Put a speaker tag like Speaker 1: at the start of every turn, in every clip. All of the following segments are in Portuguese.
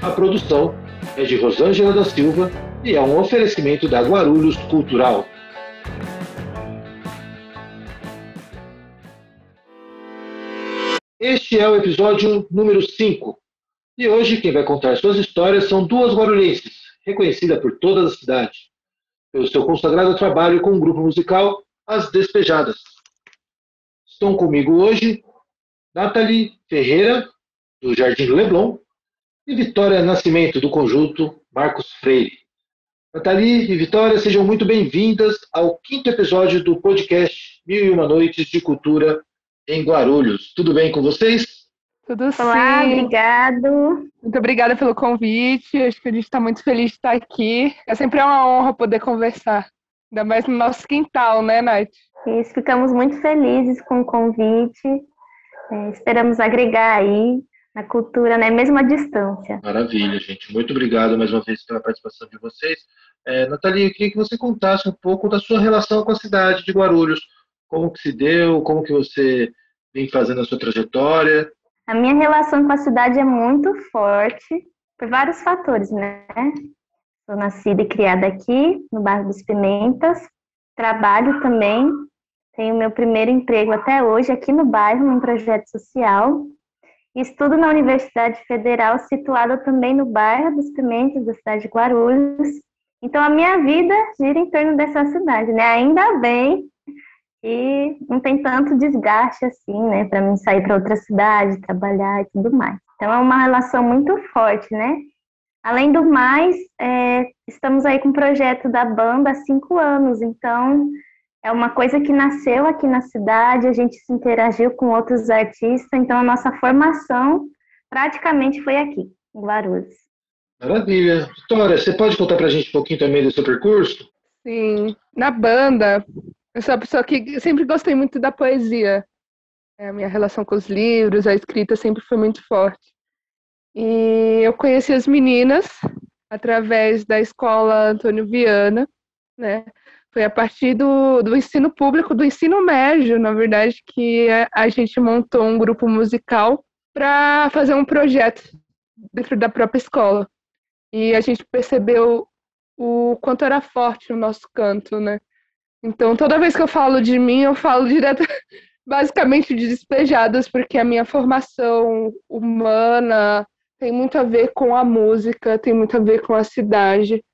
Speaker 1: A produção é de Rosângela da Silva e é um oferecimento da Guarulhos Cultural. Este é o episódio número 5. E hoje quem vai contar suas histórias são duas guarulhenses, reconhecidas por toda a cidade, pelo seu consagrado trabalho com o grupo musical As Despejadas. Estão comigo hoje Nathalie Ferreira, do Jardim Leblon, e Vitória Nascimento, do conjunto Marcos Freire. Nathalie e Vitória, sejam muito bem-vindas ao quinto episódio do podcast Mil e Uma Noites de Cultura em Guarulhos. Tudo bem com vocês?
Speaker 2: Tudo sim.
Speaker 3: Olá, obrigado.
Speaker 2: Muito obrigada pelo convite. Acho que a gente está muito feliz de estar aqui. É sempre uma honra poder conversar, ainda mais no nosso quintal, né, Nath?
Speaker 3: Isso, ficamos muito felizes com o convite. É, esperamos agregar aí na cultura, né? Mesmo à distância.
Speaker 1: Maravilha, gente. Muito obrigado mais uma vez pela participação de vocês. É, Nathalie, eu queria que você contasse um pouco da sua relação com a cidade de Guarulhos. Como que se deu, como que você vem fazendo a sua trajetória?
Speaker 3: A minha relação com a cidade é muito forte, por vários fatores, né? Sou nascida e criada aqui, no bairro dos Pimentas. Trabalho também. Tenho meu primeiro emprego até hoje aqui no bairro, num projeto social. Estudo na Universidade Federal, situada também no bairro dos Pimentos, da cidade de Guarulhos. Então, a minha vida gira em torno dessa cidade, né? Ainda bem que não tem tanto desgaste assim, né? Para mim sair para outra cidade, trabalhar e tudo mais. Então, é uma relação muito forte, né? Além do mais, é, estamos aí com o projeto da banda há cinco anos, então é uma coisa que nasceu aqui na cidade, a gente se interagiu com outros artistas, então a nossa formação praticamente foi aqui, em Guarulhos.
Speaker 1: Maravilha. Vitória, você pode contar para a gente um pouquinho também do seu percurso?
Speaker 2: Sim. Na banda, eu sou uma pessoa que sempre gostei muito da poesia. É, a minha relação com os livros, a escrita sempre foi muito forte. E eu conheci as meninas através da escola Antônio Viana, né? Foi a partir do, do ensino público, do ensino médio, na verdade, que a gente montou um grupo musical para fazer um projeto dentro da própria escola. E a gente percebeu o quanto era forte o nosso canto, né? Então, toda vez que eu falo de mim, eu falo direto, basicamente de despejadas, porque a minha formação humana tem muito a ver com a música, tem muito a ver com a cidade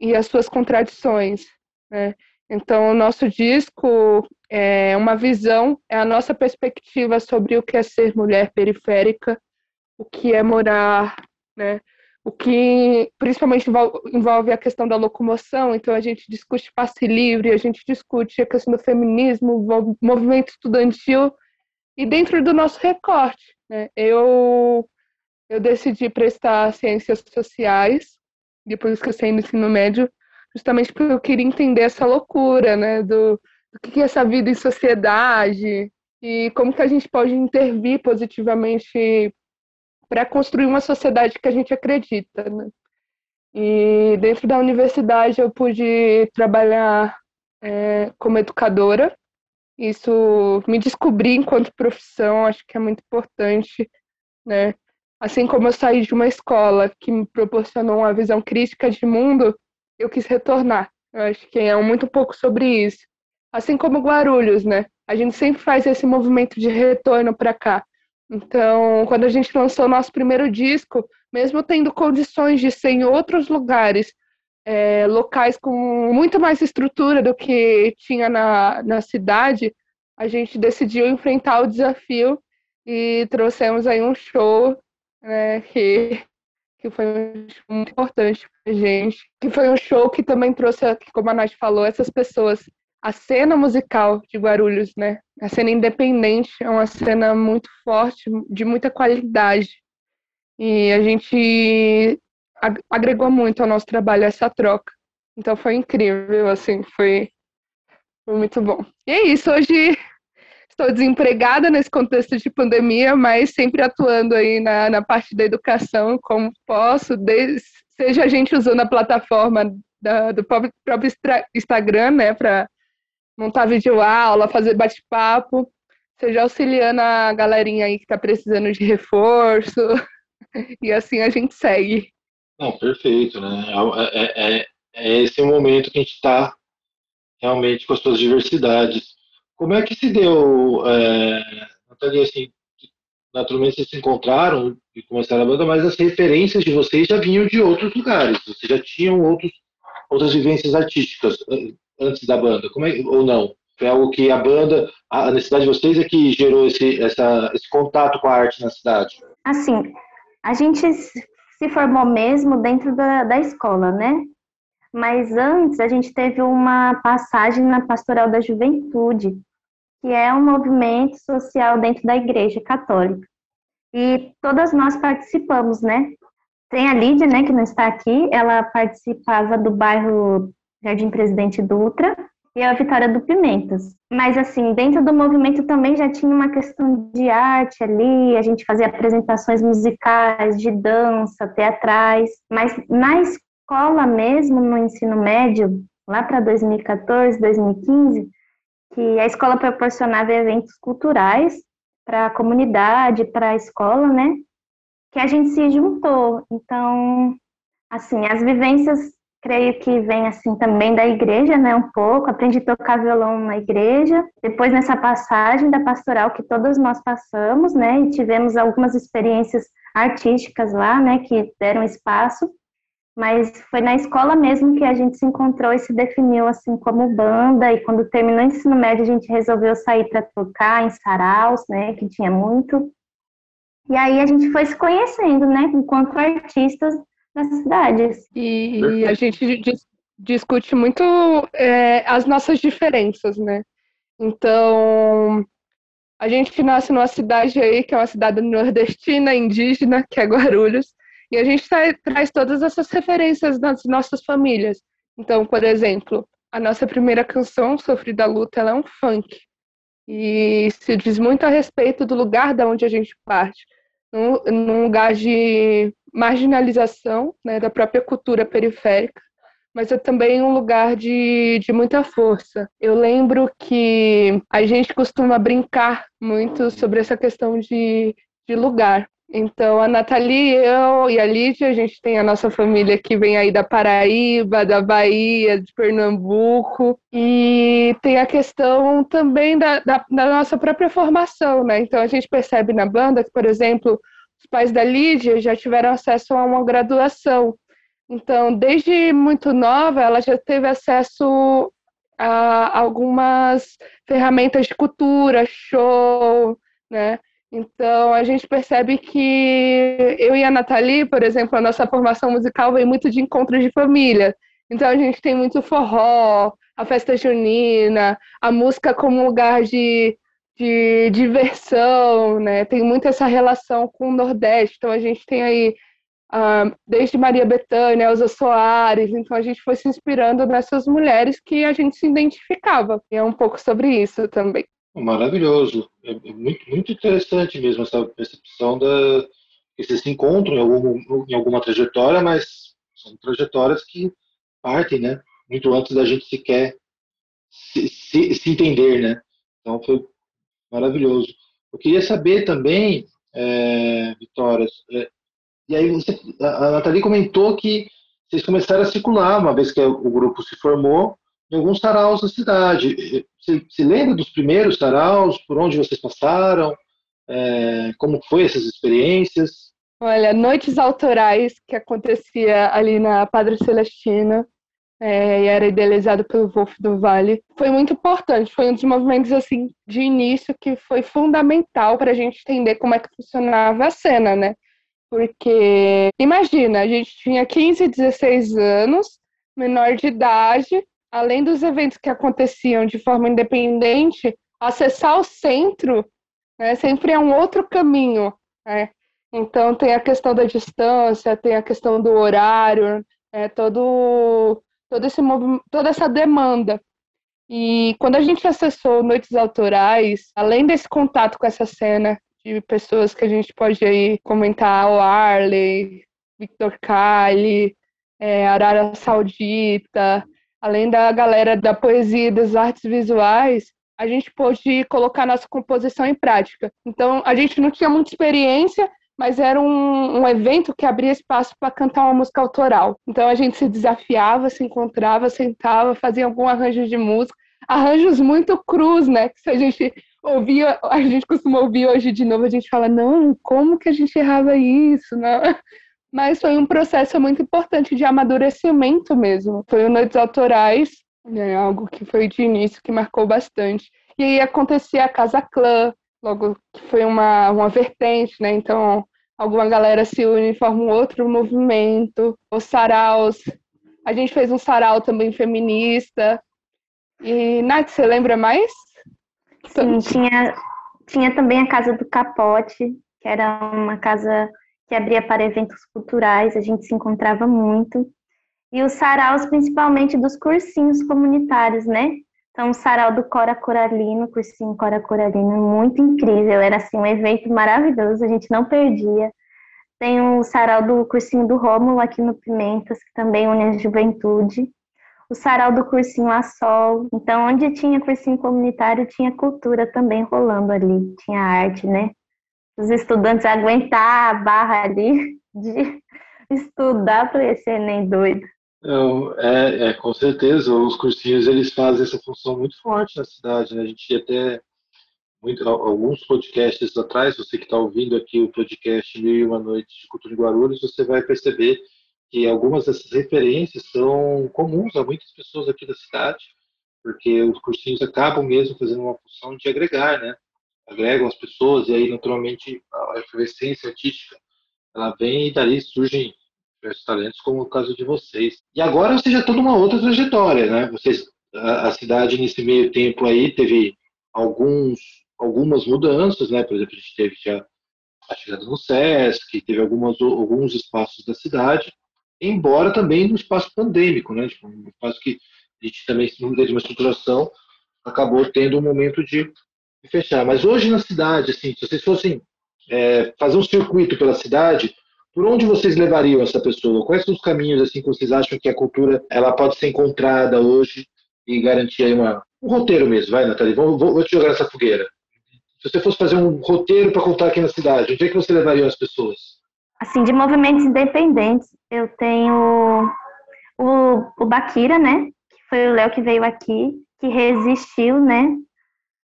Speaker 2: e as suas contradições. Né? Então, o nosso disco é uma visão, é a nossa perspectiva sobre o que é ser mulher periférica, o que é morar, né? o que principalmente envolve a questão da locomoção, então a gente discute passe livre, a gente discute a questão do feminismo, movimento estudantil, e dentro do nosso recorte. Né? Eu, eu decidi prestar ciências sociais, depois que eu saí do ensino médio, justamente porque eu queria entender essa loucura, né, do, do que é essa vida em sociedade e como que a gente pode intervir positivamente para construir uma sociedade que a gente acredita, né? E dentro da universidade eu pude trabalhar é, como educadora. Isso me descobri enquanto profissão, acho que é muito importante, né? Assim como eu saí de uma escola que me proporcionou uma visão crítica de mundo, eu quis retornar. Eu acho que é muito pouco sobre isso. Assim como Guarulhos, né? A gente sempre faz esse movimento de retorno para cá. Então, quando a gente lançou nosso primeiro disco, mesmo tendo condições de ser em outros lugares, é, locais com muito mais estrutura do que tinha na, na cidade, a gente decidiu enfrentar o desafio e trouxemos aí um show né, que que foi muito importante pra gente, que foi um show que também trouxe, como a Nath falou, essas pessoas. A cena musical de Guarulhos, né? A cena independente é uma cena muito forte, de muita qualidade. E a gente agregou muito ao nosso trabalho essa troca. Então foi incrível, assim, foi, foi muito bom. E é isso, hoje estou desempregada nesse contexto de pandemia, mas sempre atuando aí na, na parte da educação como posso, desde, seja a gente usando a plataforma da, do próprio, próprio Instagram, né, para montar videoaula, fazer bate-papo, seja auxiliando a galerinha aí que está precisando de reforço, e assim a gente segue.
Speaker 1: Não, perfeito, né? É, é, é, é esse momento que a gente está realmente com as suas diversidades. Como é que se deu, é, assim, naturalmente vocês se encontraram e começaram a banda, mas as referências de vocês já vinham de outros lugares, vocês já tinham outros, outras vivências artísticas antes da banda, como é, ou não? Foi algo que a banda, a necessidade de vocês é que gerou esse, essa, esse contato com a arte na cidade?
Speaker 3: Assim, a gente se formou mesmo dentro da, da escola, né? Mas antes a gente teve uma passagem na Pastoral da Juventude, que é um movimento social dentro da Igreja Católica. E todas nós participamos, né? Tem a Lídia, né, que não está aqui, ela participava do bairro Jardim Presidente Dutra e a Vitória do Pimentas. Mas, assim, dentro do movimento também já tinha uma questão de arte ali, a gente fazia apresentações musicais, de dança, teatrais, mas na escola mesmo, no ensino médio, lá para 2014, 2015, que a escola proporcionava eventos culturais para a comunidade, para a escola, né? Que a gente se juntou. Então, assim, as vivências, creio que vem assim também da igreja, né? Um pouco. Aprendi a tocar violão na igreja. Depois nessa passagem da pastoral que todos nós passamos, né? E tivemos algumas experiências artísticas lá, né? Que deram espaço mas foi na escola mesmo que a gente se encontrou e se definiu assim como banda e quando terminou o ensino médio a gente resolveu sair para tocar em saraus, né, que tinha muito. E aí a gente foi se conhecendo, né, enquanto artistas das cidades.
Speaker 2: E, e a gente dis discute muito é, as nossas diferenças, né? Então, a gente nasce numa cidade aí que é uma cidade nordestina, indígena, que é Guarulhos, e a gente traz todas essas referências das nossas famílias. Então, por exemplo, a nossa primeira canção, Sofrida Luta, ela é um funk. E se diz muito a respeito do lugar da onde a gente parte. Num, num lugar de marginalização né, da própria cultura periférica, mas é também um lugar de, de muita força. Eu lembro que a gente costuma brincar muito sobre essa questão de, de lugar. Então, a Nathalie, eu e a Lídia, a gente tem a nossa família que vem aí da Paraíba, da Bahia, de Pernambuco, e tem a questão também da, da, da nossa própria formação, né? Então, a gente percebe na banda que, por exemplo, os pais da Lídia já tiveram acesso a uma graduação. Então, desde muito nova, ela já teve acesso a algumas ferramentas de cultura, show, né? Então, a gente percebe que eu e a Nathalie, por exemplo, a nossa formação musical vem muito de encontros de família. Então, a gente tem muito forró, a festa junina, a música como lugar de, de diversão, né? Tem muito essa relação com o Nordeste. Então, a gente tem aí, uh, desde Maria Bethânia, Elza Soares. Então, a gente foi se inspirando nessas mulheres que a gente se identificava. E é um pouco sobre isso também.
Speaker 1: Maravilhoso. É, é muito, muito interessante mesmo essa percepção da que vocês se encontram em, algum, em alguma trajetória, mas são trajetórias que partem, né? Muito antes da gente sequer se, se, se entender, né? Então foi maravilhoso. Eu queria saber também, é, Vitória, é, e aí você, a Nathalie comentou que vocês começaram a circular, uma vez que o grupo se formou, em alguns saraus da cidade. Você se lembra dos primeiros saraus, por onde vocês passaram? É, como foi essas experiências?
Speaker 2: Olha, noites autorais que acontecia ali na Padre Celestina, é, e era idealizado pelo Wolf do Vale, foi muito importante. Foi um dos movimentos assim de início que foi fundamental para a gente entender como é que funcionava a cena, né? Porque imagina, a gente tinha 15, 16 anos, menor de idade, além dos eventos que aconteciam de forma independente, acessar o centro né, sempre é um outro caminho. Né? Então tem a questão da distância, tem a questão do horário, é, todo, todo esse toda essa demanda. E quando a gente acessou Noites Autorais, além desse contato com essa cena de pessoas que a gente pode aí comentar, o Arley, Victor Kali, é, Arara Saudita, além da galera da poesia e das artes visuais, a gente pôde colocar nossa composição em prática. Então, a gente não tinha muita experiência, mas era um, um evento que abria espaço para cantar uma música autoral. Então a gente se desafiava, se encontrava, sentava, fazia algum arranjo de música, arranjos muito crus, né? Que se a gente ouvia, a gente costuma ouvir hoje de novo, a gente fala, não, como que a gente errava isso? Não? Mas foi um processo muito importante de amadurecimento mesmo. Foi o Noites Autorais, né, algo que foi de início, que marcou bastante. E aí acontecia a Casa Clã, logo que foi uma, uma vertente, né? Então alguma galera se une e forma um outro movimento. Os saraus. A gente fez um sarau também feminista. E, Nath, você lembra mais?
Speaker 3: Sim, tinha, tinha também a Casa do Capote, que era uma casa que abria para eventos culturais, a gente se encontrava muito. E os saraus, principalmente dos cursinhos comunitários, né? Então, o sarau do Cora Coralino, cursinho Cora Coralino, muito incrível. Era assim um evento maravilhoso, a gente não perdia. Tem o sarau do cursinho do Rômulo aqui no Pimentas, que também une a juventude. O sarau do cursinho a Sol. Então, onde tinha cursinho comunitário, tinha cultura também rolando ali. Tinha arte, né? Os estudantes aguentar a barra ali de estudar para esse Enem doido.
Speaker 1: É, é, com certeza, os cursinhos eles fazem essa função muito forte na cidade, né? A gente até muito, alguns podcasts atrás, você que está ouvindo aqui o podcast Mil e Uma Noites de Cultura em Guarulhos, você vai perceber que algumas dessas referências são comuns a muitas pessoas aqui da cidade, porque os cursinhos acabam mesmo fazendo uma função de agregar, né? Agregam as pessoas e aí naturalmente a efervescência artística ela vem e dali surgem diversos talentos, como o caso de vocês. E agora você já está numa outra trajetória, né? Vocês, a, a, cidade nesse meio tempo aí teve alguns, algumas mudanças, né? Por exemplo, a gente teve já a chegada no SESC, teve algumas, alguns espaços da cidade, embora também no espaço pandêmico, né? Tipo, um espaço que a gente também, não teve uma estruturação, acabou tendo um momento de, de fechar. Mas hoje na cidade, assim, se vocês fossem é, fazer um circuito pela cidade, por onde vocês levariam essa pessoa? Quais são os caminhos assim que vocês acham que a cultura ela pode ser encontrada hoje e garantir aí uma, um roteiro mesmo? Vai, Nathalie, vou, vou, vou te jogar nessa fogueira. Se você fosse fazer um roteiro para contar aqui na cidade, onde é que você levaria as pessoas?
Speaker 3: Assim, de movimentos independentes, eu tenho o, o Bakira, né? Que foi o Léo que veio aqui, que resistiu, né?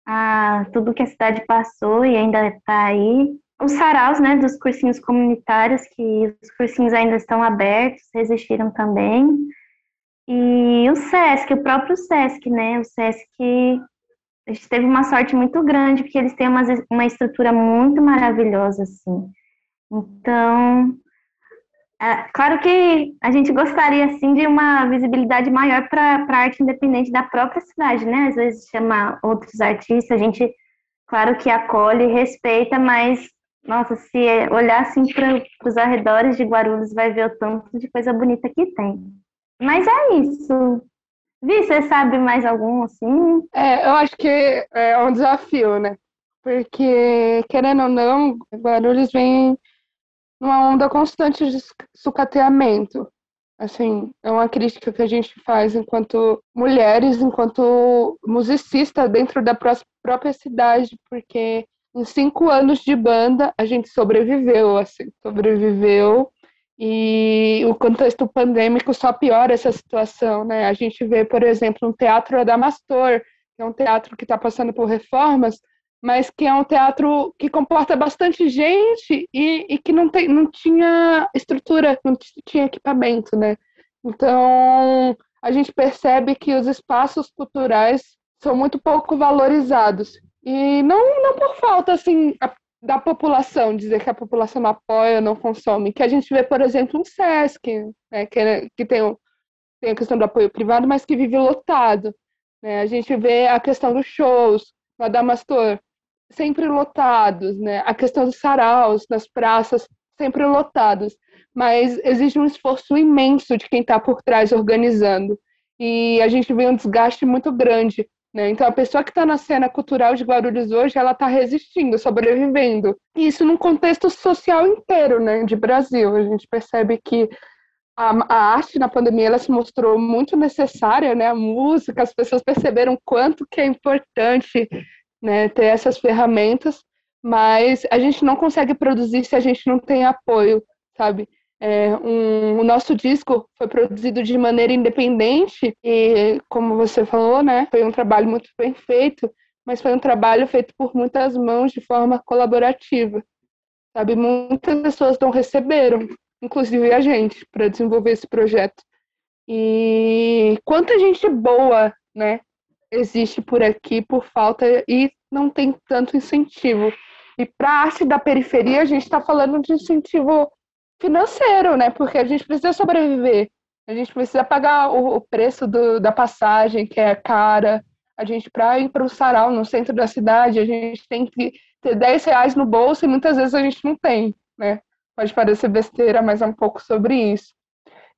Speaker 3: A tudo que a cidade passou e ainda está aí os saraus, né, dos cursinhos comunitários, que os cursinhos ainda estão abertos, resistiram também. E o SESC, o próprio SESC, né, o SESC, a gente teve uma sorte muito grande, porque eles têm uma, uma estrutura muito maravilhosa, assim. Então, é, claro que a gente gostaria, assim, de uma visibilidade maior para a arte independente da própria cidade, né, às vezes chamar outros artistas, a gente, claro que acolhe, respeita, mas nossa, se olhar assim para os arredores de Guarulhos, vai ver o tanto de coisa bonita que tem. Mas é isso. Vi, você sabe mais algum assim?
Speaker 2: É, eu acho que é um desafio, né? Porque, querendo ou não, Guarulhos vem numa onda constante de sucateamento. Assim, é uma crítica que a gente faz enquanto mulheres, enquanto musicista dentro da própria cidade, porque em cinco anos de banda, a gente sobreviveu, assim, sobreviveu. E o contexto pandêmico só piora essa situação, né? A gente vê, por exemplo, um teatro Adamastor, que é um teatro que está passando por reformas, mas que é um teatro que comporta bastante gente e, e que não, tem, não tinha estrutura, não tinha equipamento, né? Então, a gente percebe que os espaços culturais são muito pouco valorizados. E não, não por falta, assim, a, da população, dizer que a população não apoia, não consome. Que a gente vê, por exemplo, um SESC, né, que, que tem, tem a questão do apoio privado, mas que vive lotado. Né? A gente vê a questão dos shows, no Adamastor. Sempre lotados, né? A questão dos saraus, das praças, sempre lotados. Mas existe um esforço imenso de quem está por trás organizando. E a gente vê um desgaste muito grande. Né? Então, a pessoa que está na cena cultural de Guarulhos hoje, ela está resistindo, sobrevivendo. E isso num contexto social inteiro, né, de Brasil. A gente percebe que a, a, arte na pandemia ela se mostrou muito necessária, né? A música, as pessoas perceberam quanto que é importante, né, ter essas ferramentas, mas a gente não consegue produzir se a gente não tem apoio, sabe? É, um, o nosso disco foi produzido de maneira independente e, como você falou, né, foi um trabalho muito bem feito, mas foi um trabalho feito por muitas mãos de forma colaborativa, sabe? Muitas pessoas não receberam, inclusive a gente, para desenvolver esse projeto. E quanta gente boa, né, existe por aqui por falta e não tem tanto incentivo. E para a arte da periferia, a gente está falando de incentivo financeiro, né? Porque a gente precisa sobreviver. A gente precisa pagar o, o preço do, da passagem, que é cara. A gente, para ir para o sarau no centro da cidade, a gente tem que ter 10 reais no bolso e muitas vezes a gente não tem, né? Pode parecer besteira, mas é um pouco sobre isso.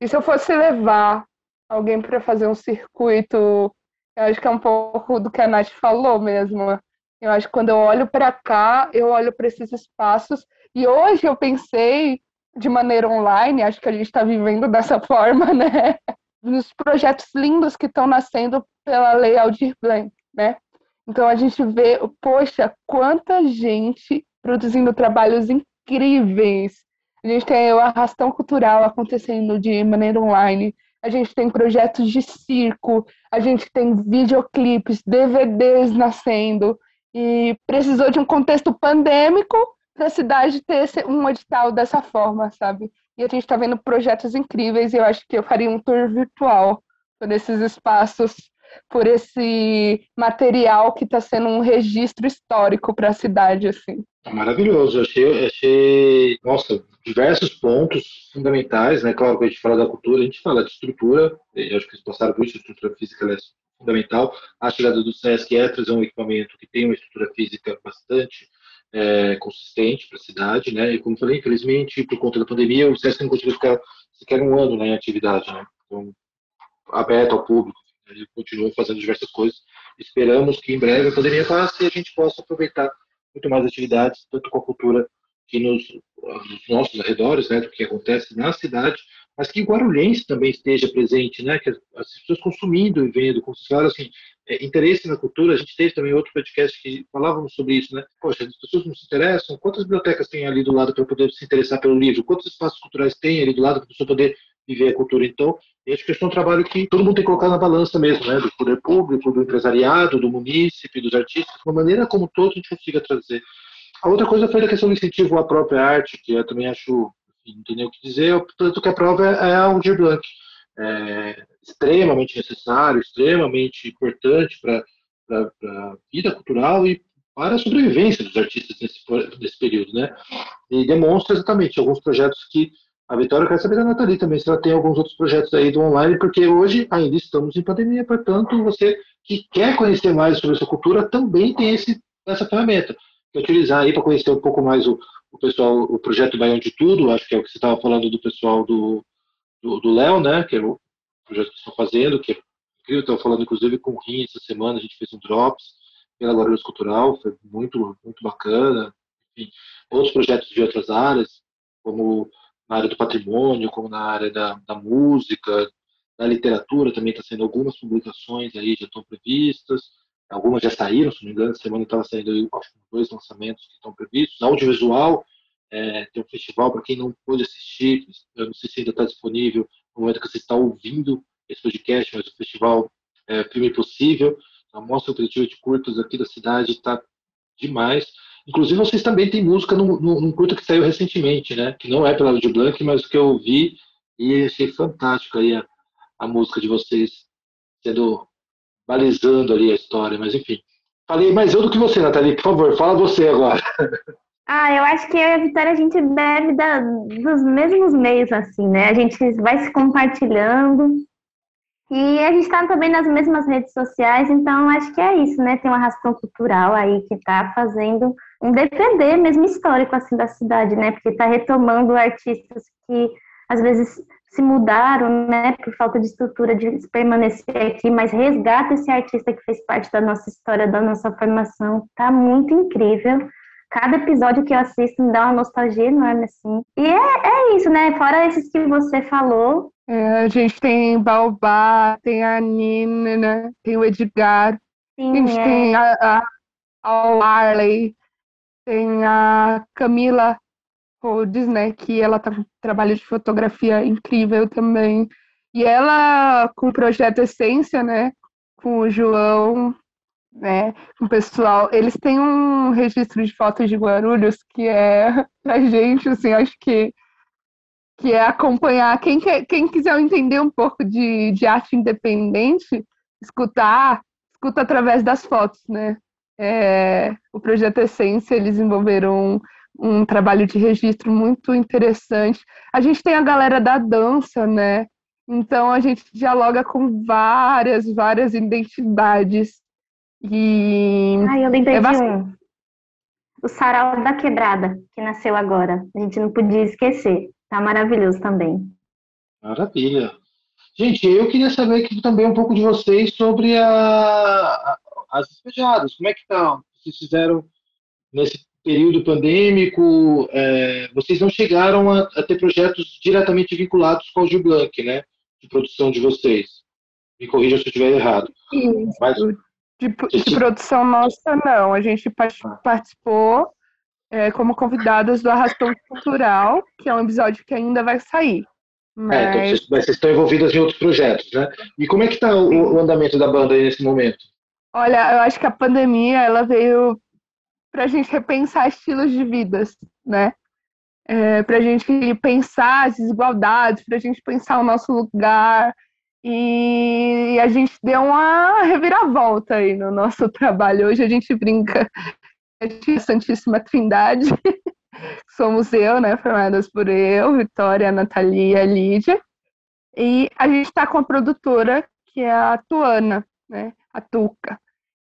Speaker 2: E se eu fosse levar alguém para fazer um circuito, eu acho que é um pouco do que a Nath falou mesmo. Eu acho que quando eu olho para cá, eu olho para esses espaços. E hoje eu pensei de maneira online, acho que a gente está vivendo dessa forma, né? Nos projetos lindos que estão nascendo pela Lei Aldir Blanc, né? Então a gente vê, poxa, quanta gente produzindo trabalhos incríveis, a gente tem o arrastão cultural acontecendo de maneira online. A gente tem projetos de circo, a gente tem videoclipes, DVDs nascendo. E precisou de um contexto pandêmico para a cidade ter um edital dessa forma, sabe? E a gente está vendo projetos incríveis e eu acho que eu faria um tour virtual por esses espaços, por esse material que está sendo um registro histórico para a cidade, assim.
Speaker 1: Maravilhoso, achei, achei, nossa, diversos pontos fundamentais, né? Claro que a gente fala da cultura, a gente fala de estrutura, eu acho que eles passaram por isso, a estrutura física é fundamental. A chegada do SESC é trazer um equipamento que tem uma estrutura física bastante é, consistente para a cidade, né? E como falei, infelizmente, por conta da pandemia, o SESC não conseguiu ficar sequer um ano né, em atividade, né? Então, aberto ao público, ele continua fazendo diversas coisas. Esperamos que em breve a pandemia passe e a gente possa aproveitar muito mais atividades, tanto com a cultura que nos, nos nossos arredores, né, do que acontece na cidade, mas que guarulhense também esteja presente, né, que as, as pessoas consumindo e vendo, como vocês falaram, assim, é, interesse na cultura, a gente teve também outro podcast que falávamos sobre isso, né, poxa, as pessoas não se interessam, quantas bibliotecas tem ali do lado para poder se interessar pelo livro, quantos espaços culturais tem ali do lado para a pessoa poder viver a cultura, então, acho que é um trabalho que todo mundo tem que colocar na balança mesmo, né, do poder público, do empresariado, do munícipe, dos artistas, uma maneira como todo a gente consiga trazer a outra coisa foi a questão do incentivo à própria arte, que eu também acho, não tem nem o que dizer, tanto que a prova é, é a Aldir Blanc. É extremamente necessário, extremamente importante para a vida cultural e para a sobrevivência dos artistas nesse, nesse período, né? E demonstra exatamente alguns projetos que a Vitória quer saber da Nathalie também, se ela tem alguns outros projetos aí do online, porque hoje ainda estamos em pandemia, portanto, você que quer conhecer mais sobre essa cultura também tem esse, essa ferramenta utilizar aí para conhecer um pouco mais o, o pessoal, o projeto Baião de Tudo, acho que é o que você estava falando do pessoal do do Léo, né, que é o projeto que estão fazendo, que é incrível, estava falando inclusive com o Rim essa semana, a gente fez um Drops pela Guarulhos Cultural, foi muito, muito bacana, enfim, outros projetos de outras áreas, como na área do patrimônio, como na área da, da música, da literatura também está sendo algumas publicações aí já estão previstas, Algumas já saíram, se não me engano, semana estava saindo dois lançamentos que estão previstos. Audiovisual, é, tem um festival para quem não pôde assistir, eu não sei se ainda está disponível no momento que você está ouvindo esse podcast, mas o festival é, Filme Possível, a mostra alternativa de curtas aqui da cidade está demais. Inclusive, vocês também têm música num, curto que saiu recentemente, né? Que não é pela Audio Blanc, mas que eu ouvi e achei fantástico aí a, a música de vocês sendo balizando ali a história, mas enfim. Falei mais eu do que você, Nathalie, por favor, fala você agora.
Speaker 3: Ah, eu acho que a Vitória a gente bebe da, dos mesmos meios, assim, né? A gente vai se compartilhando. E a gente está também nas mesmas redes sociais, então acho que é isso, né? Tem uma razão cultural aí que está fazendo um depender mesmo histórico assim da cidade, né? Porque está retomando artistas que às vezes se mudaram, né, por falta de estrutura de permanecer aqui, mas resgata esse artista que fez parte da nossa história, da nossa formação. Tá muito incrível. Cada episódio que eu assisto me dá uma nostalgia enorme, assim. E é, é isso, né? Fora esses que você falou.
Speaker 2: É, a gente tem Baobá, tem a Nina, né? tem o Edgar, Sim, a gente é. tem a, a, a Arley, tem a Camila Rhodes, né? Que ela tá com trabalho de fotografia incrível também. E ela, com o projeto Essência, né? Com o João, né? Com o pessoal, eles têm um registro de fotos de Guarulhos que é pra gente, assim, acho que que é acompanhar quem, quer, quem quiser entender um pouco de, de arte independente, escutar, escuta através das fotos, né? É, o projeto Essência, eles envolveram um trabalho de registro muito interessante. A gente tem a galera da dança, né? Então a gente dialoga com várias, várias identidades. E
Speaker 3: Ai, eu lembrei é de um. O Sarau da Quebrada, que nasceu agora. A gente não podia esquecer. Tá maravilhoso também.
Speaker 1: Maravilha. Gente, eu queria saber aqui também um pouco de vocês sobre a, a, as despejadas. Como é que tá? Vocês fizeram nesse período pandêmico, é, vocês não chegaram a, a, ter projetos diretamente vinculados com o Gil Blanc, né? De produção de vocês. Me corrija se eu estiver errado.
Speaker 2: Isso. Mas, de, de produção nossa, não. A gente ah. participou é, como convidadas do Arrastão Cultural, que é um episódio que ainda vai sair.
Speaker 1: Mas... É, então vocês, vocês, estão envolvidas em outros projetos, né? E como é que está o, o, andamento da banda aí nesse momento?
Speaker 2: Olha, eu acho que a pandemia ela veio para a gente repensar estilos de vidas, né? É, para a gente pensar as desigualdades, para a gente pensar o nosso lugar. E a gente deu uma reviravolta aí no nosso trabalho. Hoje a gente brinca a Santíssima Trindade. Somos eu, né? Formadas por eu, Vitória, Natalia e Lídia. E a gente está com a produtora, que é a Tuana, né? A Tuca.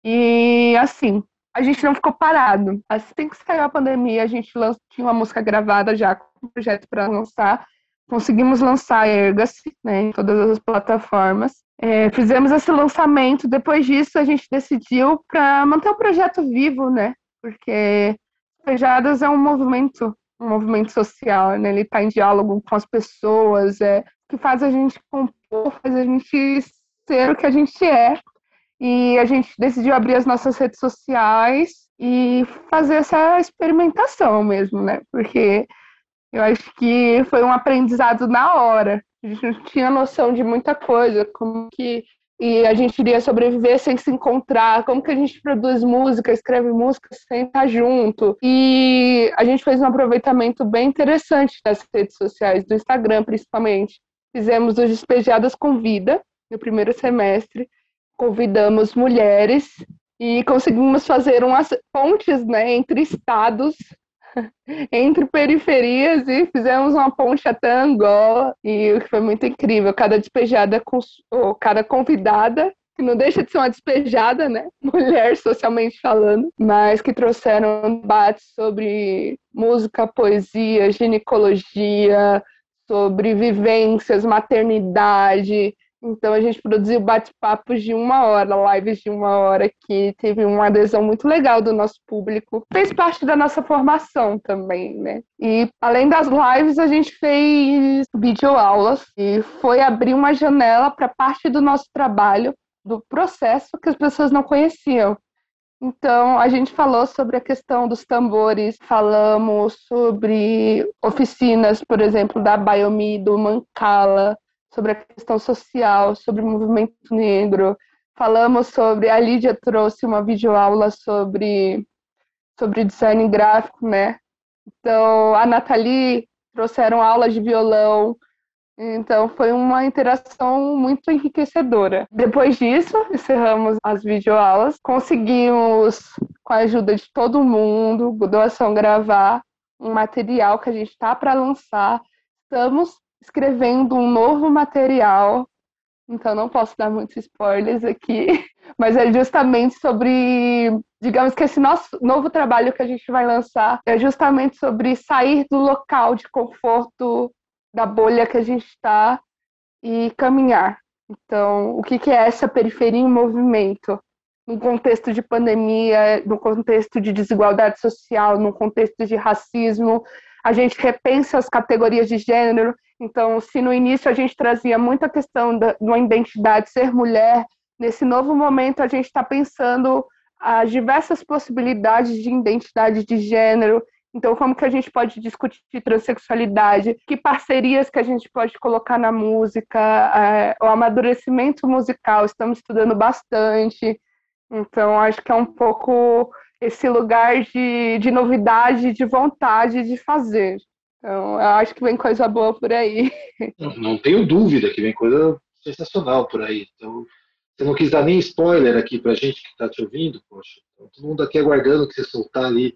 Speaker 2: E assim, a gente não ficou parado. Assim que saiu a pandemia, a gente lançou, tinha uma música gravada já com um projeto para lançar. Conseguimos lançar Erga-se né, em todas as plataformas. É, fizemos esse lançamento. Depois disso, a gente decidiu para manter o projeto vivo, né? Porque Pejadas é um movimento, um movimento social, né? Ele está em diálogo com as pessoas, é que faz a gente compor, faz a gente ser o que a gente é e a gente decidiu abrir as nossas redes sociais e fazer essa experimentação mesmo, né? Porque eu acho que foi um aprendizado na hora. A gente não tinha noção de muita coisa, como que e a gente iria sobreviver sem se encontrar, como que a gente produz música, escreve música sem estar junto. E a gente fez um aproveitamento bem interessante das redes sociais, do Instagram principalmente. Fizemos os Despejadas com Vida no primeiro semestre, convidamos mulheres e conseguimos fazer umas pontes né, entre estados, entre periferias e fizemos uma ponte até Angola e o que foi muito incrível, cada despejada, com, cada convidada que não deixa de ser uma despejada, né? Mulher socialmente falando, mas que trouxeram debates sobre música, poesia, ginecologia, sobre vivências, maternidade, então a gente produziu bate-papos de uma hora, lives de uma hora, que teve uma adesão muito legal do nosso público. Fez parte da nossa formação também, né? E além das lives, a gente fez videoaulas e foi abrir uma janela para parte do nosso trabalho, do processo que as pessoas não conheciam. Então, a gente falou sobre a questão dos tambores, falamos sobre oficinas, por exemplo, da Biomi, do Mancala, sobre a questão social, sobre o movimento negro. Falamos sobre, a Lídia trouxe uma videoaula sobre, sobre design gráfico, né? Então, a Nathalie trouxeram aulas de violão, então foi uma interação muito enriquecedora. Depois disso, encerramos as videoaulas, conseguimos, com a ajuda de todo mundo, doação gravar um material que a gente está para lançar. Estamos escrevendo um novo material então não posso dar muitos spoilers aqui, mas é justamente sobre, digamos que esse nosso novo trabalho que a gente vai lançar é justamente sobre sair do local de conforto da bolha que a gente está e caminhar. Então, o que, que é essa periferia em movimento? No contexto de pandemia, no contexto de desigualdade social, no contexto de racismo, a gente repensa as categorias de gênero. Então, se no início a gente trazia muita questão da, de uma identidade ser mulher, nesse novo momento a gente está pensando as diversas possibilidades de identidade de gênero. Então, como que a gente pode discutir transexualidade? Que parcerias que a gente pode colocar na música? É, o amadurecimento musical, estamos estudando bastante. Então, acho que é um pouco esse lugar de, de novidade, de vontade de fazer. Então, eu acho que vem coisa boa por aí.
Speaker 1: Não, não tenho dúvida que vem coisa sensacional por aí. Então, você não quis dar nem spoiler aqui pra gente que está te ouvindo, poxa. Então, todo mundo aqui aguardando que você soltar ali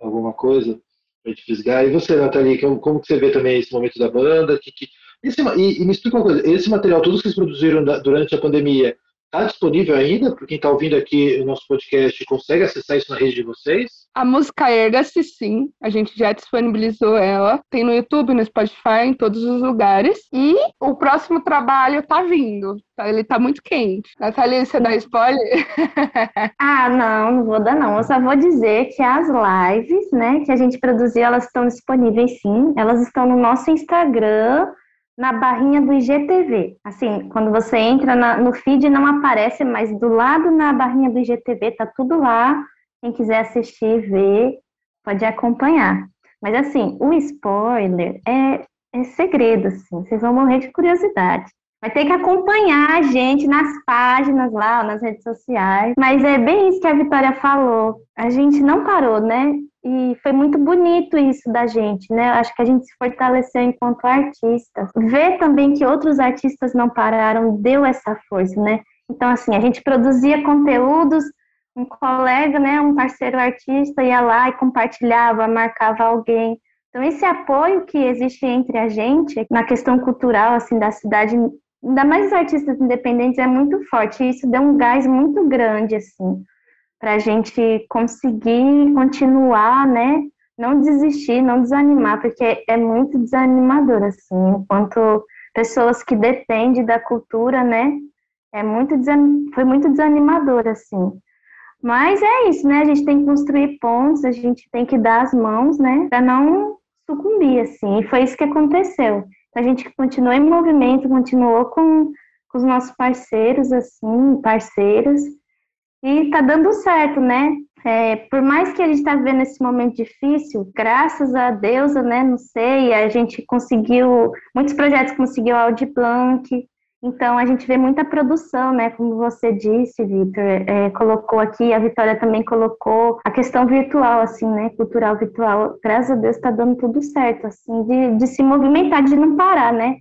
Speaker 1: alguma coisa pra gente fisgar. E você, Nathalie, como, como que você vê também esse momento da banda? Que, que... Esse, e, e, me explica uma coisa, esse material, todos que vocês produziram da, durante a pandemia, Está disponível ainda? Para quem está ouvindo aqui o nosso podcast, consegue acessar isso na rede de vocês?
Speaker 2: A música Erga-se, sim. A gente já disponibilizou ela. Tem no YouTube, no Spotify, em todos os lugares. E o próximo trabalho está vindo. Tá? Ele está muito quente. Nathalie, você dá spoiler?
Speaker 3: ah, não, não vou dar não. Eu só vou dizer que as lives, né, que a gente produziu, elas estão disponíveis sim. Elas estão no nosso Instagram, na barrinha do IGTV. Assim, quando você entra na, no feed não aparece, mas do lado na barrinha do IGTV tá tudo lá. Quem quiser assistir, ver, pode acompanhar. Mas assim, o spoiler é, é segredo, assim. Vocês vão morrer de curiosidade. Vai ter que acompanhar a gente nas páginas lá, nas redes sociais. Mas é bem isso que a Vitória falou. A gente não parou, né? E foi muito bonito isso da gente, né? Acho que a gente se fortaleceu enquanto artistas. Ver também que outros artistas não pararam deu essa força, né? Então, assim, a gente produzia conteúdos, um colega, né, um parceiro artista ia lá e compartilhava, marcava alguém. Então, esse apoio que existe entre a gente na questão cultural, assim, da cidade, ainda mais os artistas independentes, é muito forte. E isso deu um gás muito grande, assim para a gente conseguir continuar, né? Não desistir, não desanimar, porque é muito desanimador, assim, enquanto pessoas que dependem da cultura, né? É muito foi muito desanimador, assim. Mas é isso, né? A gente tem que construir pontos, a gente tem que dar as mãos, né? Para não sucumbir, assim. E foi isso que aconteceu. A gente continuou em movimento, continuou com, com os nossos parceiros, assim, parceiras, e tá dando certo, né? É, por mais que a gente está vivendo esse momento difícil, graças a Deus, né? Não sei, a gente conseguiu, muitos projetos conseguiu Audi Blanc, então a gente vê muita produção, né? Como você disse, Vitor, é, colocou aqui, a Vitória também colocou a questão virtual, assim, né? Cultural virtual. Graças a Deus está dando tudo certo, assim, de, de se movimentar, de não parar, né?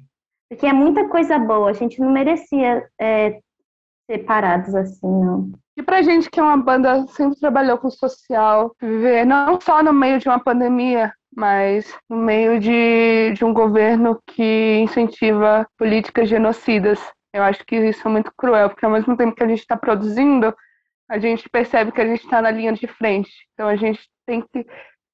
Speaker 3: Porque é muita coisa boa, a gente não merecia é, ser parados assim, não.
Speaker 2: E pra gente que é uma banda sempre trabalhou com social, viver não só no meio de uma pandemia, mas no meio de, de um governo que incentiva políticas genocidas. Eu acho que isso é muito cruel, porque ao mesmo tempo que a gente está produzindo, a gente percebe que a gente está na linha de frente. Então a gente tem que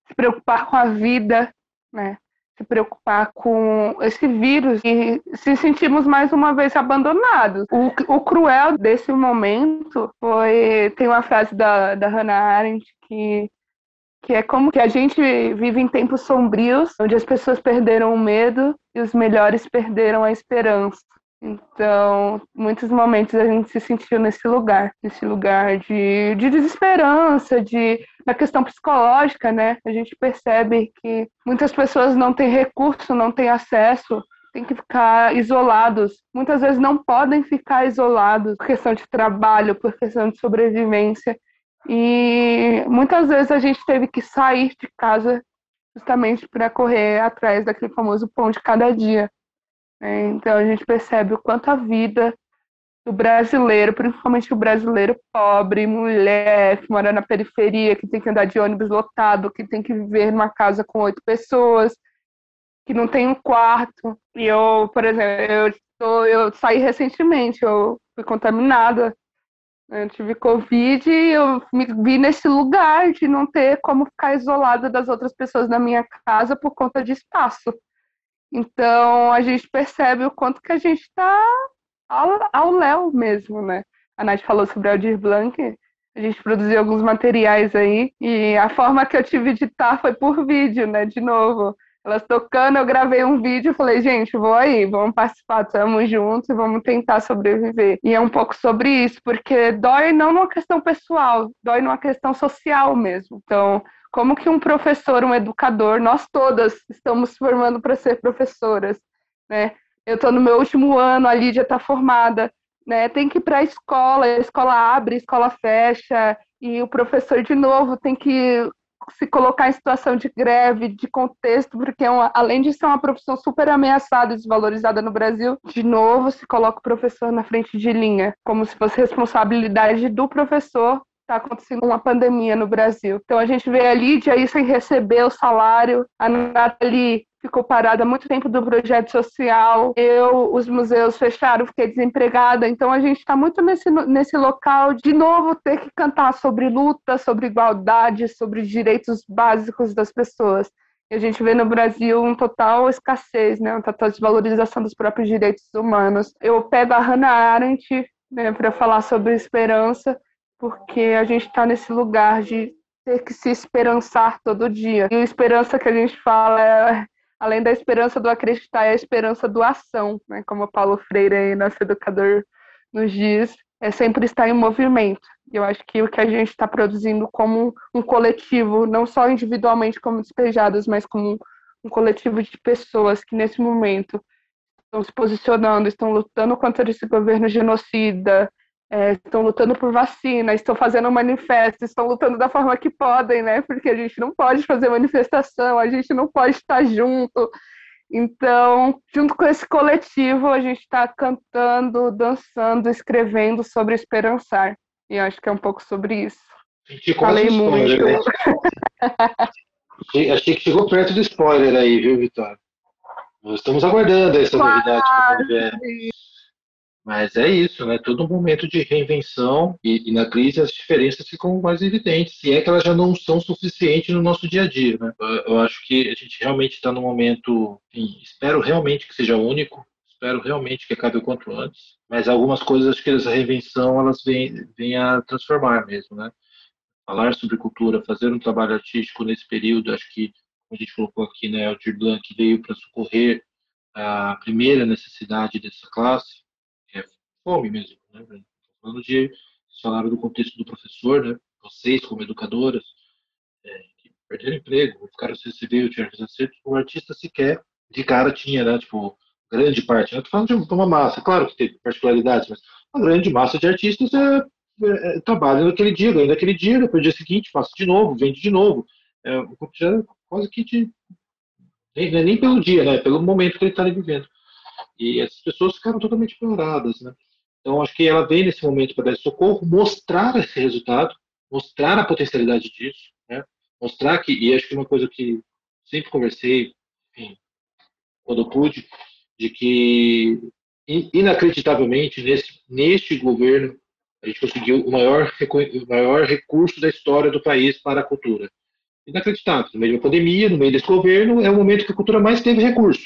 Speaker 2: se preocupar com a vida, né? Se preocupar com esse vírus e se sentimos mais uma vez abandonados. O, o cruel desse momento foi. Tem uma frase da, da Hannah Arendt que, que é como que a gente vive em tempos sombrios, onde as pessoas perderam o medo e os melhores perderam a esperança. Então, muitos momentos a gente se sentiu nesse lugar, nesse lugar de, de desesperança, de na questão psicológica, né? A gente percebe que muitas pessoas não têm recurso, não têm acesso, têm que ficar isolados. Muitas vezes não podem ficar isolados por questão de trabalho, por questão de sobrevivência. E muitas vezes a gente teve que sair de casa justamente para correr atrás daquele famoso pão de cada dia. Né? Então a gente percebe o quanto a vida do brasileiro, principalmente o brasileiro pobre, mulher, que mora na periferia, que tem que andar de ônibus lotado, que tem que viver numa casa com oito pessoas, que não tem um quarto. E eu, por exemplo, eu eu saí recentemente, eu fui contaminada. Né? Eu tive Covid e eu me vi nesse lugar de não ter como ficar isolada das outras pessoas na minha casa por conta de espaço. Então a gente percebe o quanto que a gente está ao, léu mesmo, né? A Nath falou sobre Aldir Blanc, a gente produziu alguns materiais aí, e a forma que eu tive de estar foi por vídeo, né? De novo. Elas tocando, eu gravei um vídeo e falei, gente, vou aí, vamos participar, estamos juntos e vamos tentar sobreviver. E é um pouco sobre isso, porque dói não numa questão pessoal, dói numa questão social mesmo. Então, como que um professor, um educador, nós todas estamos formando para ser professoras, né? Eu estou no meu último ano, a Lídia está formada, né? Tem que ir para a escola, a escola abre, a escola fecha, e o professor, de novo, tem que se colocar em situação de greve, de contexto, porque é uma, além de ser uma profissão super ameaçada e desvalorizada no Brasil, de novo se coloca o professor na frente de linha, como se fosse responsabilidade do professor está acontecendo uma pandemia no Brasil. Então a gente vê a Lídia aí sem receber o salário, a Nathalie ficou parada há muito tempo do projeto social, eu, os museus fecharam, fiquei desempregada, então a gente está muito nesse, nesse local de novo ter que cantar sobre luta, sobre igualdade, sobre direitos básicos das pessoas. E a gente vê no Brasil um total escassez, né, uma total desvalorização dos próprios direitos humanos. Eu pego a Hannah Arendt né, para falar sobre esperança, porque a gente está nesse lugar de ter que se esperançar todo dia. E a esperança que a gente fala é além da esperança do acreditar, é a esperança do ação, né? Como o Paulo Freire, nosso educador, nos diz, é sempre estar em movimento. Eu acho que o que a gente está produzindo como um coletivo, não só individualmente como despejados, mas como um coletivo de pessoas que nesse momento estão se posicionando, estão lutando contra esse governo genocida, é, estão lutando por vacina, estão fazendo manifesto, estão lutando da forma que podem, né? Porque a gente não pode fazer manifestação, a gente não pode estar junto. Então, junto com esse coletivo, a gente está cantando, dançando, escrevendo sobre esperançar. E acho que é um pouco sobre isso. Falei muito. Né?
Speaker 1: Achei que chegou perto do spoiler aí, viu, Vitória? Nós estamos aguardando essa novidade. Mas é isso, né? Todo um momento de reinvenção e, e, na crise as diferenças ficam mais evidentes, se é que elas já não são suficientes no nosso dia a dia, né? Eu, eu acho que a gente realmente está num momento, enfim, espero realmente que seja único, espero realmente que acabe o quanto antes, mas algumas coisas acho que essa reinvenção elas vêm, vêm a transformar mesmo, né? Falar sobre cultura, fazer um trabalho artístico nesse período, acho que, como a gente colocou aqui, né, Aldir Blanc veio para socorrer a primeira necessidade dessa classe, fome mesmo. Né? Falando de, falaram do contexto do professor, né? vocês como educadoras, é, que perderam emprego, ficaram sem receber o dinheiro acertos, o artista sequer de cara tinha, né? Tipo, grande parte. Né? Estou falando de uma massa, claro que tem particularidades, mas a grande massa de artistas é, é, é trabalha naquele dia, ganha naquele dia, depois dia seguinte, passa de novo, vende de novo. É, já quase que de, nem, nem pelo dia, né? Pelo momento que ele está vivendo. E essas pessoas ficaram totalmente pioradas, né? Então, acho que ela vem nesse momento para dar socorro, mostrar esse resultado, mostrar a potencialidade disso, né? mostrar que, e acho que uma coisa que sempre conversei, enfim, quando pude, de que, inacreditavelmente, nesse, neste governo, a gente conseguiu o maior, o maior recurso da história do país para a cultura. Inacreditável. No meio da pandemia, no meio desse governo, é o momento que a cultura mais teve recurso.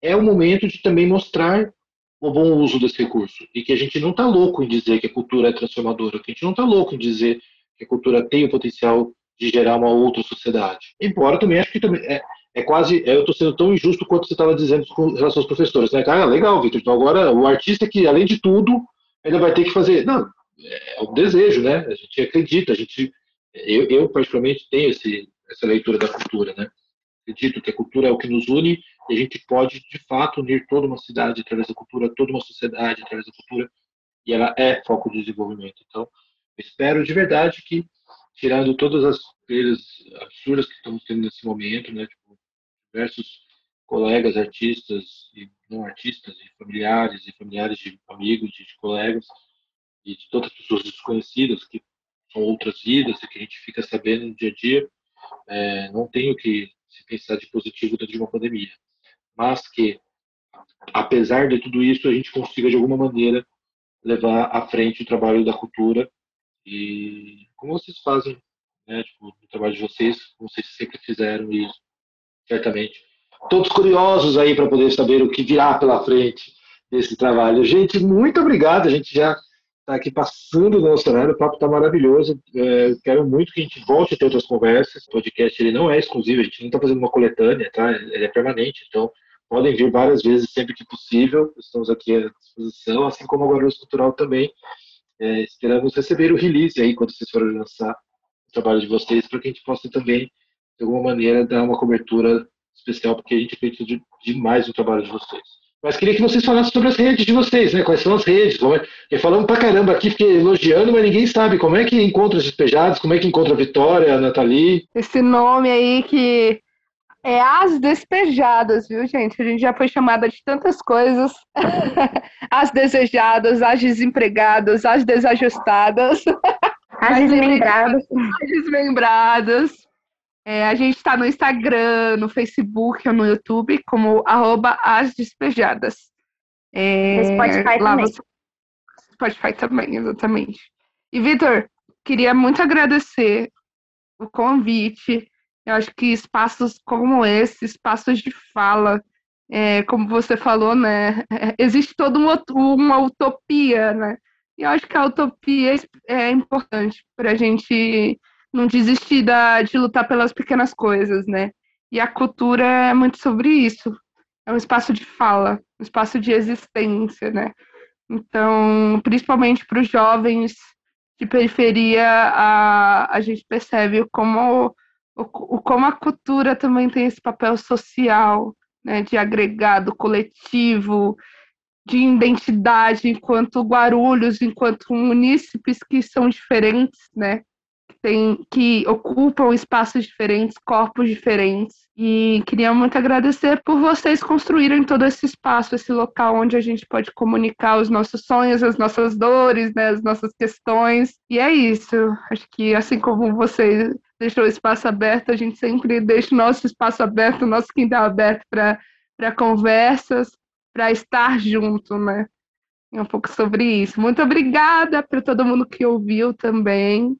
Speaker 1: É o momento de também mostrar o bom uso desse recurso. E que a gente não está louco em dizer que a cultura é transformadora, que a gente não está louco em dizer que a cultura tem o potencial de gerar uma outra sociedade. Embora também acho que também é, é quase, eu estou sendo tão injusto quanto você estava dizendo com relação aos professores. Né? Ah, legal, Victor. Então agora o artista que, além de tudo, ainda vai ter que fazer. Não, é o desejo, né? A gente acredita, a gente. Eu, eu particularmente, tenho esse, essa leitura da cultura, né? Acredito que a cultura é o que nos une e a gente pode, de fato, unir toda uma cidade através da cultura, toda uma sociedade através da cultura, e ela é foco de desenvolvimento. Então, espero de verdade que, tirando todas as perdas absurdas que estamos tendo nesse momento, né, tipo, diversos colegas artistas e não artistas, e familiares, e familiares de amigos, de, de colegas, e de todas as pessoas desconhecidas, que são outras vidas e que a gente fica sabendo no dia a dia, é, não tenho que se pensar de positivo dentro de uma pandemia mas que apesar de tudo isso, a gente consiga de alguma maneira levar à frente o trabalho da cultura e como vocês fazem, né, tipo, o trabalho de vocês, como vocês sempre fizeram isso, certamente. Todos curiosos aí para poder saber o que virá pela frente desse trabalho. Gente, muito obrigado. A gente já está aqui passando do nosso horário, o papo está maravilhoso. É, quero muito que a gente volte a ter outras conversas. O podcast ele não é exclusivo, a gente não está fazendo uma coletânea, tá? Ele é permanente, então podem vir várias vezes sempre que possível. Estamos aqui à disposição, assim como a Guarulhos Cultural também. É, esperamos receber o release aí quando vocês forem lançar o trabalho de vocês, para que a gente possa também, de alguma maneira, dar uma cobertura especial, porque a gente acredita demais no trabalho de vocês. Mas queria que vocês falassem sobre as redes de vocês, né? Quais são as redes? Como é... Porque falamos pra caramba aqui, fiquei elogiando, mas ninguém sabe como é que encontra os despejados, como é que encontra a Vitória, a Nathalie.
Speaker 2: Esse nome aí que é as despejadas, viu, gente? A gente já foi chamada de tantas coisas. as desejadas, as desempregadas, as desajustadas.
Speaker 3: As desmembradas.
Speaker 2: As desmembradas. É, a gente está no Instagram, no Facebook ou no YouTube como arroba as despejadas.
Speaker 3: É, no Spotify também. Você...
Speaker 2: Spotify também, exatamente. E, Vitor, queria muito agradecer o convite. Eu acho que espaços como esse, espaços de fala, é, como você falou, né? Existe toda uma, uma utopia, né? E eu acho que a utopia é importante para a gente não desistir da, de lutar pelas pequenas coisas, né? E a cultura é muito sobre isso. É um espaço de fala, um espaço de existência, né? Então, principalmente para os jovens de periferia, a, a gente percebe como, o, o, como a cultura também tem esse papel social, né? De agregado coletivo, de identidade enquanto Guarulhos, enquanto munícipes que são diferentes, né? Tem, que ocupam espaços diferentes, corpos diferentes. E queria muito agradecer por vocês construírem todo esse espaço, esse local onde a gente pode comunicar os nossos sonhos, as nossas dores, né, as nossas questões. E é isso. Acho que assim como você deixou o espaço aberto, a gente sempre deixa o nosso espaço aberto, o nosso quintal aberto para conversas, para estar junto, né? É um pouco sobre isso. Muito obrigada para todo mundo que ouviu também.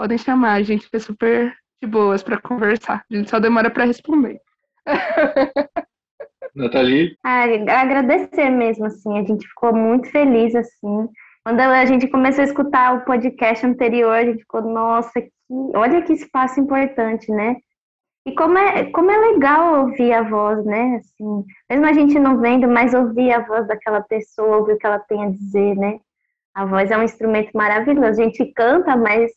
Speaker 2: Podem chamar, a gente é super de boas para conversar. A gente só demora para responder.
Speaker 1: Nathalie?
Speaker 3: Ah, agradecer mesmo, assim, a gente ficou muito feliz, assim. Quando a gente começou a escutar o podcast anterior, a gente ficou, nossa, que, olha que espaço importante, né? E como é, como é legal ouvir a voz, né? Assim, mesmo a gente não vendo, mas ouvir a voz daquela pessoa, ouvir o que ela tem a dizer, né? A voz é um instrumento maravilhoso. A gente canta, mas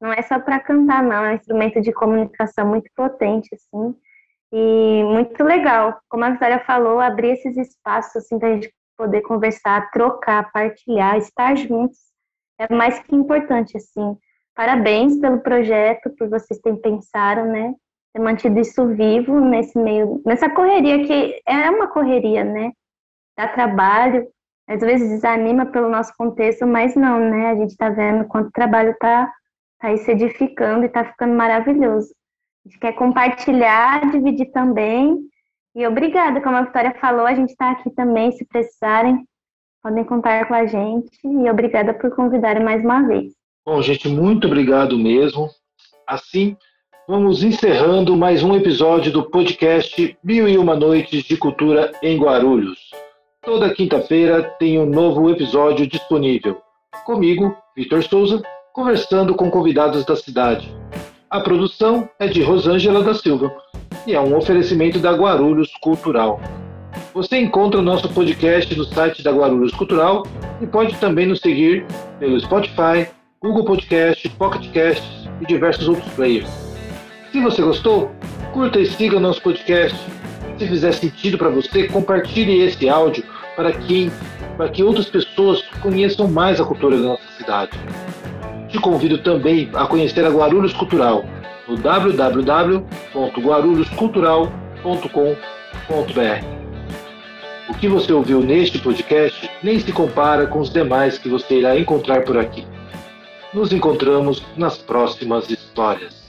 Speaker 3: não é só para cantar, não, é um instrumento de comunicação muito potente, assim, e muito legal. Como a Vitória falou, abrir esses espaços, assim, para a gente poder conversar, trocar, partilhar, estar juntos, é mais que importante, assim. Parabéns pelo projeto, por vocês terem pensado, né, ter mantido isso vivo nesse meio, nessa correria que é uma correria, né, dá trabalho, às vezes desanima pelo nosso contexto, mas não, né, a gente está vendo quanto trabalho tá aí se edificando e tá ficando maravilhoso. A gente quer compartilhar, dividir também. E obrigada, como a Vitória falou, a gente está aqui também, se precisarem, podem contar com a gente. E obrigada por convidarem mais uma vez.
Speaker 1: Bom, gente, muito obrigado mesmo. Assim, vamos encerrando mais um episódio do podcast Mil e Uma Noites de Cultura em Guarulhos. Toda quinta-feira tem um novo episódio disponível. Comigo, Vitor Souza, conversando com convidados da cidade. A produção é de Rosângela da Silva e é um oferecimento da Guarulhos Cultural. Você encontra o nosso podcast no site da Guarulhos Cultural e pode também nos seguir pelo Spotify, Google Podcast, Pocket Casts e diversos outros players. Se você gostou, curta e siga o nosso podcast. Se fizer sentido para você, compartilhe esse áudio para, quem, para que outras pessoas conheçam mais a cultura da nossa cidade. Te convido também a conhecer a Guarulhos Cultural no www.guarulhoscultural.com.br. O que você ouviu neste podcast nem se compara com os demais que você irá encontrar por aqui. Nos encontramos nas próximas histórias.